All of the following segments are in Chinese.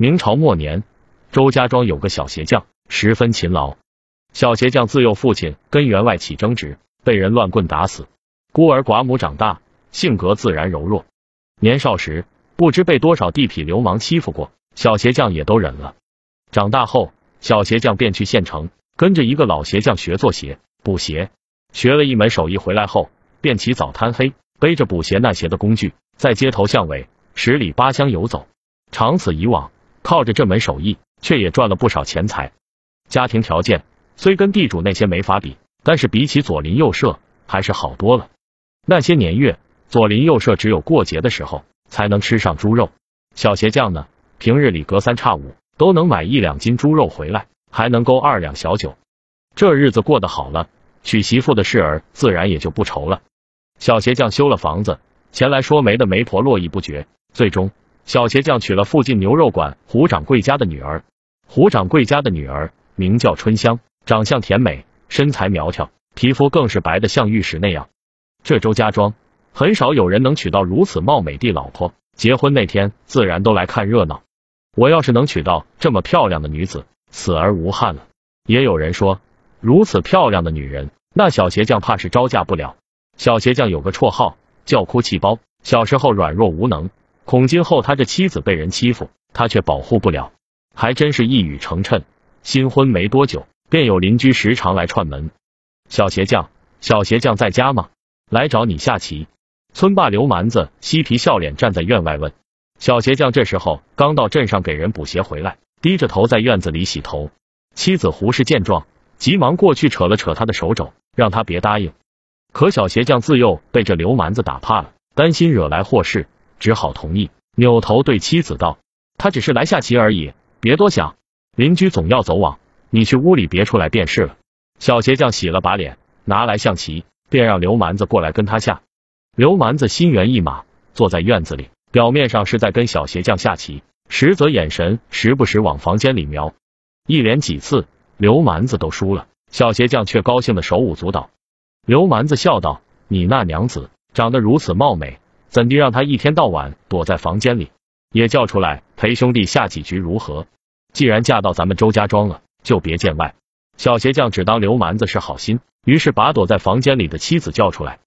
明朝末年，周家庄有个小鞋匠，十分勤劳。小鞋匠自幼父亲跟员外起争执，被人乱棍打死。孤儿寡母长大，性格自然柔弱。年少时不知被多少地痞流氓欺负过，小鞋匠也都忍了。长大后，小鞋匠便去县城，跟着一个老鞋匠学做鞋、补鞋。学了一门手艺回来后，便起早贪黑，背着补鞋、纳鞋的工具，在街头巷尾、十里八乡游走。长此以往，靠着这门手艺，却也赚了不少钱财。家庭条件虽跟地主那些没法比，但是比起左邻右舍，还是好多了。那些年月，左邻右舍只有过节的时候才能吃上猪肉，小鞋匠呢，平日里隔三差五都能买一两斤猪肉回来，还能够二两小酒。这日子过得好了。娶媳妇的事儿自然也就不愁了。小鞋匠修了房子，前来说媒的媒婆络绎不绝。最终，小鞋匠娶了附近牛肉馆胡掌柜家的女儿。胡掌柜家的女儿名叫春香，长相甜美，身材苗条，皮肤更是白的像玉石那样。这周家庄很少有人能娶到如此貌美的老婆，结婚那天自然都来看热闹。我要是能娶到这么漂亮的女子，死而无憾了。也有人说。如此漂亮的女人，那小鞋匠怕是招架不了。小鞋匠有个绰号叫哭泣包，小时候软弱无能，恐今后他这妻子被人欺负，他却保护不了，还真是一语成谶。新婚没多久，便有邻居时常来串门。小鞋匠，小鞋匠在家吗？来找你下棋。村霸刘蛮子嬉皮笑脸站在院外问。小鞋匠这时候刚到镇上给人补鞋回来，低着头在院子里洗头。妻子胡氏见状。急忙过去扯了扯他的手肘，让他别答应。可小鞋匠自幼被这刘蛮子打怕了，担心惹来祸事，只好同意。扭头对妻子道：“他只是来下棋而已，别多想。邻居总要走网，你去屋里别出来便是了。”小鞋匠洗了把脸，拿来象棋，便让刘蛮子过来跟他下。刘蛮子心猿意马，坐在院子里，表面上是在跟小鞋匠下棋，实则眼神时不时往房间里瞄，一连几次。刘蛮子都输了，小鞋匠却高兴的手舞足蹈。刘蛮子笑道：“你那娘子长得如此貌美，怎地让他一天到晚躲在房间里？也叫出来陪兄弟下几局如何？既然嫁到咱们周家庄了，就别见外。”小鞋匠只当刘蛮子是好心，于是把躲在房间里的妻子叫出来。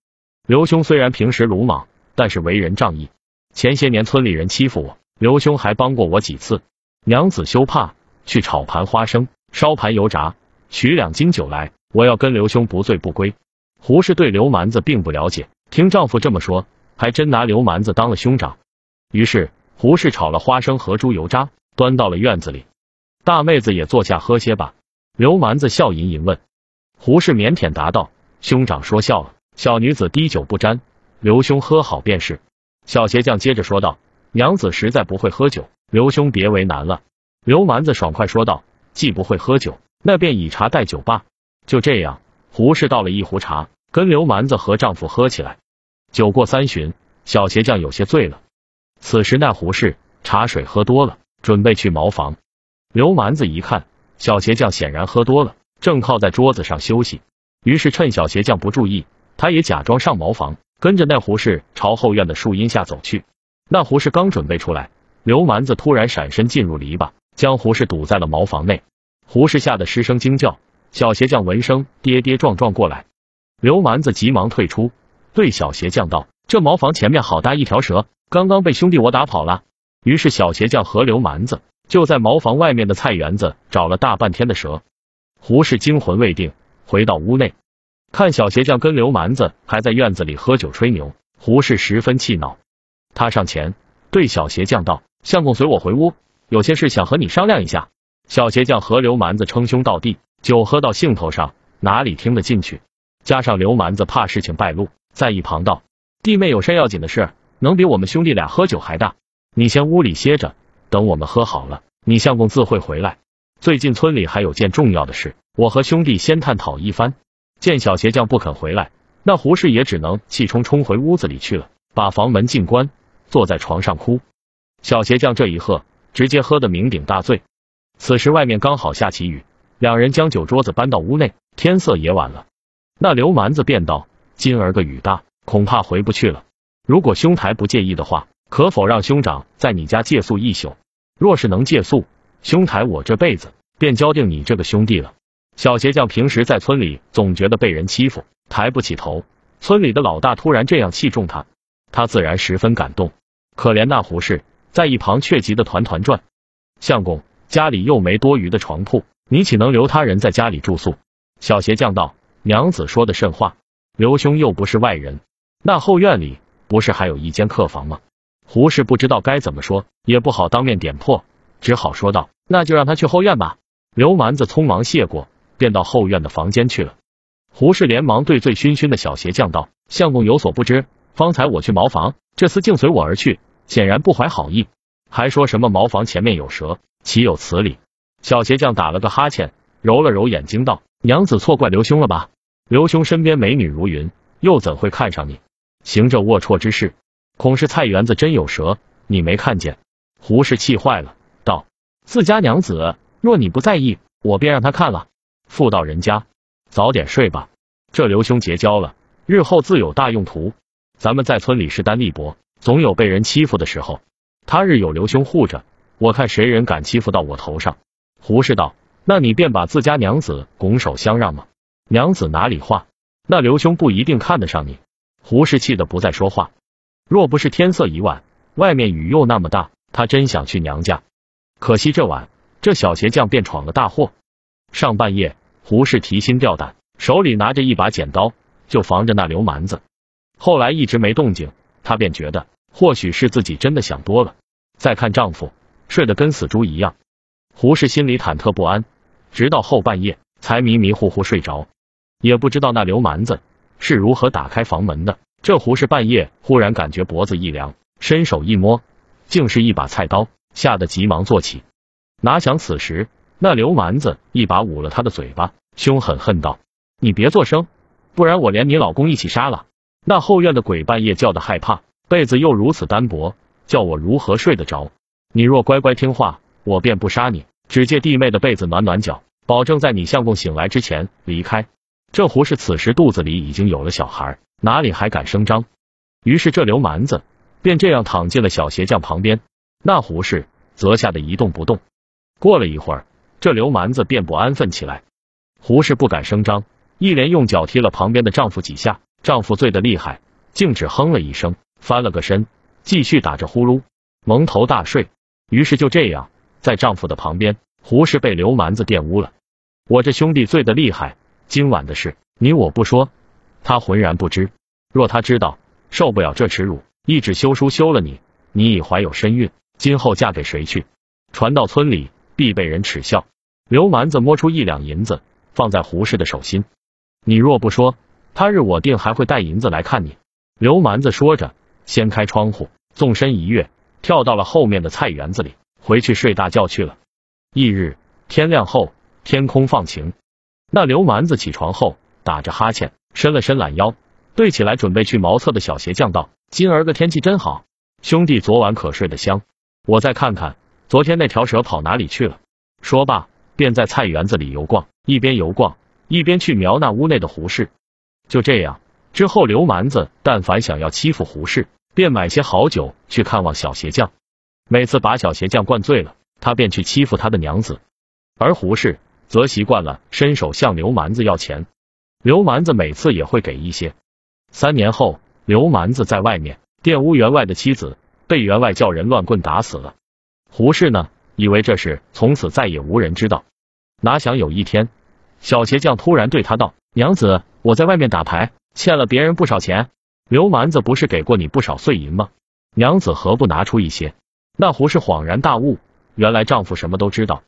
刘兄虽然平时鲁莽，但是为人仗义。前些年村里人欺负我，刘兄还帮过我几次。娘子休怕，去炒盘花生。烧盘油炸，取两斤酒来，我要跟刘兄不醉不归。胡氏对刘蛮子并不了解，听丈夫这么说，还真拿刘蛮子当了兄长。于是胡氏炒了花生和猪油渣，端到了院子里。大妹子也坐下喝些吧。刘蛮子笑吟吟问。胡氏腼腆答道：“兄长说笑了，小女子滴酒不沾，刘兄喝好便是。”小鞋匠接着说道：“娘子实在不会喝酒，刘兄别为难了。”刘蛮子爽快说道。既不会喝酒，那便以茶代酒吧。就这样，胡氏倒了一壶茶，跟刘蛮子和丈夫喝起来。酒过三巡，小鞋匠有些醉了。此时那胡氏茶水喝多了，准备去茅房。刘蛮子一看，小鞋匠显然喝多了，正靠在桌子上休息，于是趁小鞋匠不注意，他也假装上茅房，跟着那胡氏朝后院的树荫下走去。那胡氏刚准备出来，刘蛮子突然闪身进入篱笆。将胡氏堵在了茅房内，胡氏吓得失声惊叫。小鞋匠闻声跌跌撞撞过来，刘蛮子急忙退出，对小鞋匠道：“这茅房前面好大一条蛇，刚刚被兄弟我打跑了。”于是小鞋匠和刘蛮子就在茅房外面的菜园子找了大半天的蛇。胡氏惊魂未定，回到屋内，看小鞋匠跟刘蛮子还在院子里喝酒吹牛，胡氏十分气恼。他上前对小鞋匠道：“相公随我回屋。”有些事想和你商量一下。小鞋匠和刘蛮子称兄道弟，酒喝到兴头上，哪里听得进去？加上刘蛮子怕事情败露，在一旁道：“弟妹有甚要紧的事，能比我们兄弟俩喝酒还大？你先屋里歇着，等我们喝好了，你相公自会回来。最近村里还有件重要的事，我和兄弟先探讨一番。”见小鞋匠不肯回来，那胡氏也只能气冲冲回屋子里去了，把房门尽关，坐在床上哭。小鞋匠这一喝。直接喝得酩酊大醉。此时外面刚好下起雨，两人将酒桌子搬到屋内。天色也晚了，那刘蛮子便道：“今儿个雨大，恐怕回不去了。如果兄台不介意的话，可否让兄长在你家借宿一宿？”若是能借宿，兄台我这辈子便交定你这个兄弟了。小鞋匠平时在村里总觉得被人欺负，抬不起头。村里的老大突然这样器重他，他自然十分感动。可怜那胡氏在一旁却急得团团转。相公家里又没多余的床铺，你岂能留他人在家里住宿？小鞋匠道：“娘子说的甚话，刘兄又不是外人，那后院里不是还有一间客房吗？”胡氏不知道该怎么说，也不好当面点破，只好说道：“那就让他去后院吧。”刘蛮子匆忙谢过，便到后院的房间去了。胡氏连忙对醉醺醺的小鞋匠道：“相公有所不知，方才我去茅房，这厮竟随我而去，显然不怀好意，还说什么茅房前面有蛇，岂有此理？”小鞋匠打了个哈欠，揉了揉眼睛道：“娘子错怪刘兄了吧？刘兄身边美女如云，又怎会看上你？行这龌龊之事，恐是菜园子真有蛇，你没看见？”胡氏气坏了，道：“自家娘子，若你不在意，我便让他看了。妇道人家。”早点睡吧，这刘兄结交了，日后自有大用途。咱们在村里势单力薄，总有被人欺负的时候。他日有刘兄护着，我看谁人敢欺负到我头上。胡氏道：“那你便把自家娘子拱手相让吗？娘子哪里话？那刘兄不一定看得上你。”胡氏气得不再说话。若不是天色已晚，外面雨又那么大，他真想去娘家。可惜这晚，这小鞋匠便闯了大祸。上半夜。胡氏提心吊胆，手里拿着一把剪刀，就防着那刘蛮子。后来一直没动静，她便觉得或许是自己真的想多了。再看丈夫睡得跟死猪一样，胡氏心里忐忑不安，直到后半夜才迷迷糊糊睡着，也不知道那刘蛮子是如何打开房门的。这胡氏半夜忽然感觉脖子一凉，伸手一摸，竟是一把菜刀，吓得急忙坐起。哪想此时。那刘蛮子一把捂了他的嘴巴，凶狠恨道：“你别作声，不然我连你老公一起杀了。”那后院的鬼半夜叫的害怕，被子又如此单薄，叫我如何睡得着？你若乖乖听话，我便不杀你，只借弟妹的被子暖暖脚，保证在你相公醒来之前离开。这胡氏此时肚子里已经有了小孩，哪里还敢声张？于是这刘蛮子便这样躺进了小鞋匠旁边，那胡氏则吓得一动不动。过了一会儿。这刘蛮子便不安分起来，胡氏不敢声张，一连用脚踢了旁边的丈夫几下，丈夫醉得厉害，竟只哼了一声，翻了个身，继续打着呼噜，蒙头大睡。于是就这样，在丈夫的旁边，胡氏被刘蛮子玷污了。我这兄弟醉得厉害，今晚的事你我不说，他浑然不知。若他知道，受不了这耻辱，一纸休书休了你，你已怀有身孕，今后嫁给谁去？传到村里，必被人耻笑。刘蛮子摸出一两银子，放在胡氏的手心。你若不说，他日我定还会带银子来看你。刘蛮子说着，掀开窗户，纵身一跃，跳到了后面的菜园子里，回去睡大觉去了。翌日天亮后，天空放晴。那刘蛮子起床后，打着哈欠，伸了伸懒腰，对起来准备去茅厕的小鞋匠道：“今儿个天气真好，兄弟昨晚可睡得香。我再看看，昨天那条蛇跑哪里去了。”说罢。便在菜园子里游逛，一边游逛一边去瞄那屋内的胡氏。就这样，之后刘蛮子但凡想要欺负胡氏，便买些好酒去看望小鞋匠。每次把小鞋匠灌醉了，他便去欺负他的娘子。而胡氏则习惯了伸手向刘蛮子要钱，刘蛮子每次也会给一些。三年后，刘蛮子在外面玷污员外的妻子，被员外叫人乱棍打死了。胡氏呢，以为这事从此再也无人知道。哪想有一天，小鞋匠突然对他道：“娘子，我在外面打牌，欠了别人不少钱。刘蛮子不是给过你不少碎银吗？娘子何不拿出一些？”那胡氏恍然大悟，原来丈夫什么都知道，